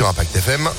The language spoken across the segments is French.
sur Impact FM.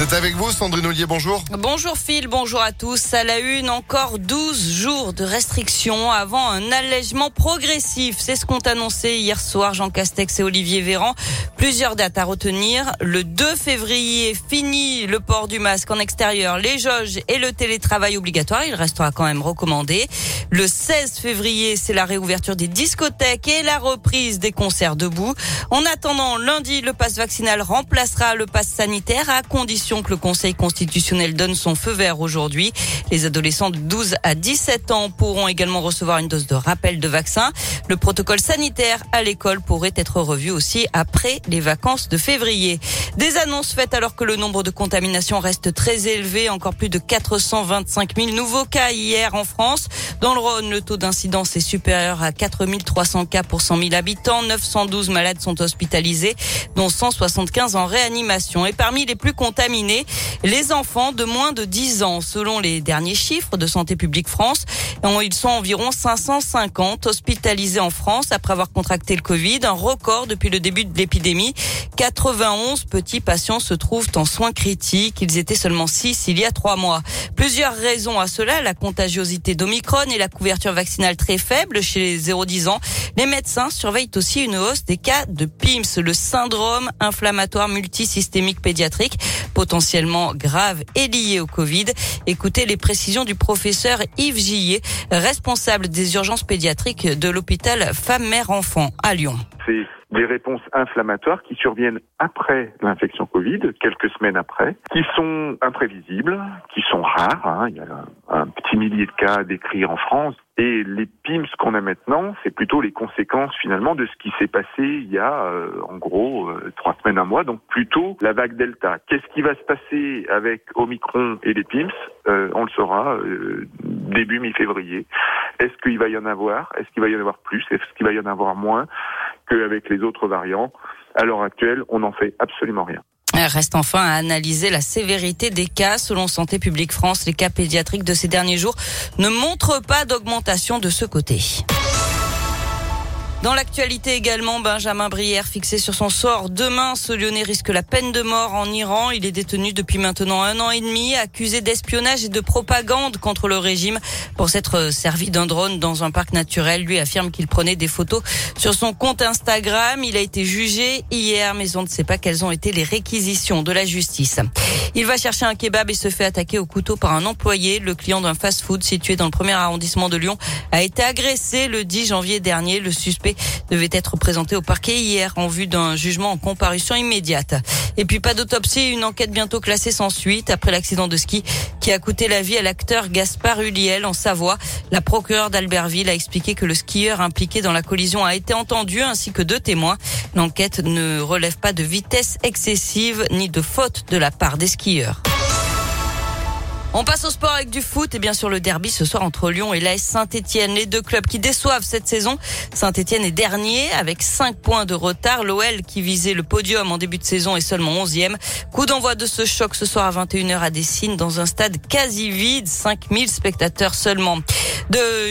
C'est avec vous, Sandrine Ollier, bonjour. Bonjour Phil, bonjour à tous. À la une, encore 12 jours de restrictions avant un allègement progressif. C'est ce qu'ont annoncé hier soir Jean Castex et Olivier Véran. Plusieurs dates à retenir. Le 2 février, fini le port du masque en extérieur, les jauges et le télétravail obligatoire. Il restera quand même recommandé. Le 16 février, c'est la réouverture des discothèques et la reprise des concerts debout. En attendant, lundi, le passe vaccinal remplacera le passe sanitaire à condition que le Conseil constitutionnel donne son feu vert aujourd'hui. Les adolescents de 12 à 17 ans pourront également recevoir une dose de rappel de vaccin. Le protocole sanitaire à l'école pourrait être revu aussi après les vacances de février. Des annonces faites alors que le nombre de contaminations reste très élevé, encore plus de 425 000 nouveaux cas hier en France. Dans le Rhône, le taux d'incidence est supérieur à 4 300 cas pour 100 000 habitants. 912 malades sont hospitalisés, dont 175 en réanimation. Et parmi les plus contaminés, les enfants de moins de 10 ans. Selon les derniers chiffres de Santé publique France, ils sont environ 550 hospitalisés en France après avoir contracté le Covid, un record depuis le début de l'épidémie. 91 petits patients se trouvent en soins critiques. Ils étaient seulement 6 il y a 3 mois. Plusieurs raisons à cela, la contagiosité d'Omicron et la couverture vaccinale très faible chez les 0-10 ans. Les médecins surveillent aussi une hausse des cas de PIMS, le syndrome inflammatoire multisystémique pédiatrique potentiellement grave et lié au Covid. Écoutez les précisions du professeur Yves Gillet, responsable des urgences pédiatriques de l'hôpital Femmes-Mère-Enfant à Lyon des réponses inflammatoires qui surviennent après l'infection Covid, quelques semaines après, qui sont imprévisibles, qui sont rares. Hein. Il y a un petit millier de cas décrits en France. Et les PIMS qu'on a maintenant, c'est plutôt les conséquences finalement de ce qui s'est passé il y a euh, en gros euh, trois semaines, un mois, donc plutôt la vague Delta. Qu'est-ce qui va se passer avec Omicron et les PIMS? Euh, On le saura début mi-février. Est-ce qu'il va y en avoir? Est-ce qu'il va y en avoir plus? Est-ce qu'il va y en avoir moins? Qu'avec les autres variants. À l'heure actuelle, on n'en fait absolument rien. Reste enfin à analyser la sévérité des cas. Selon Santé publique France, les cas pédiatriques de ces derniers jours ne montrent pas d'augmentation de ce côté. Dans l'actualité également, Benjamin Brière fixé sur son sort. Demain, ce Lyonnais risque la peine de mort en Iran. Il est détenu depuis maintenant un an et demi, accusé d'espionnage et de propagande contre le régime pour s'être servi d'un drone dans un parc naturel. Lui affirme qu'il prenait des photos sur son compte Instagram. Il a été jugé hier, mais on ne sait pas quelles ont été les réquisitions de la justice. Il va chercher un kebab et se fait attaquer au couteau par un employé. Le client d'un fast-food situé dans le premier arrondissement de Lyon a été agressé le 10 janvier dernier. Le suspect devait être présenté au parquet hier en vue d'un jugement en comparution immédiate. Et puis pas d'autopsie, une enquête bientôt classée sans suite après l'accident de ski qui a coûté la vie à l'acteur Gaspard Huliel en Savoie. La procureure d'Albertville a expliqué que le skieur impliqué dans la collision a été entendu ainsi que deux témoins. L'enquête ne relève pas de vitesse excessive ni de faute de la part des skieurs skieurs. On passe au sport avec du foot et bien sûr le derby ce soir entre Lyon et l'AS Saint-Etienne. Les deux clubs qui déçoivent cette saison. Saint-Etienne est dernier avec 5 points de retard. L'OL qui visait le podium en début de saison est seulement 11e. Coup d'envoi de ce choc ce soir à 21h à Dessine dans un stade quasi vide. 5000 spectateurs seulement.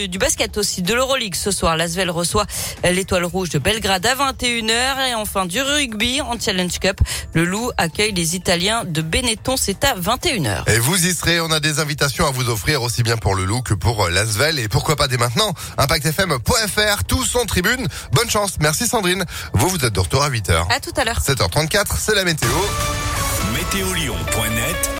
Du basket aussi, de l'Euroleague ce soir. L'Asvel reçoit l'étoile rouge de Belgrade à 21h et enfin du rugby en Challenge Cup. Le Loup accueille les Italiens de Benetton. C'est à 21h. Et vous y on a des invitations à vous offrir aussi bien pour le Loup que pour euh, l'Asvel et pourquoi pas dès maintenant. ImpactFM.fr, tous en tribune. Bonne chance. Merci Sandrine. Vous, vous êtes de retour à 8h. À tout à l'heure. 7h34, c'est la météo. Météolion.net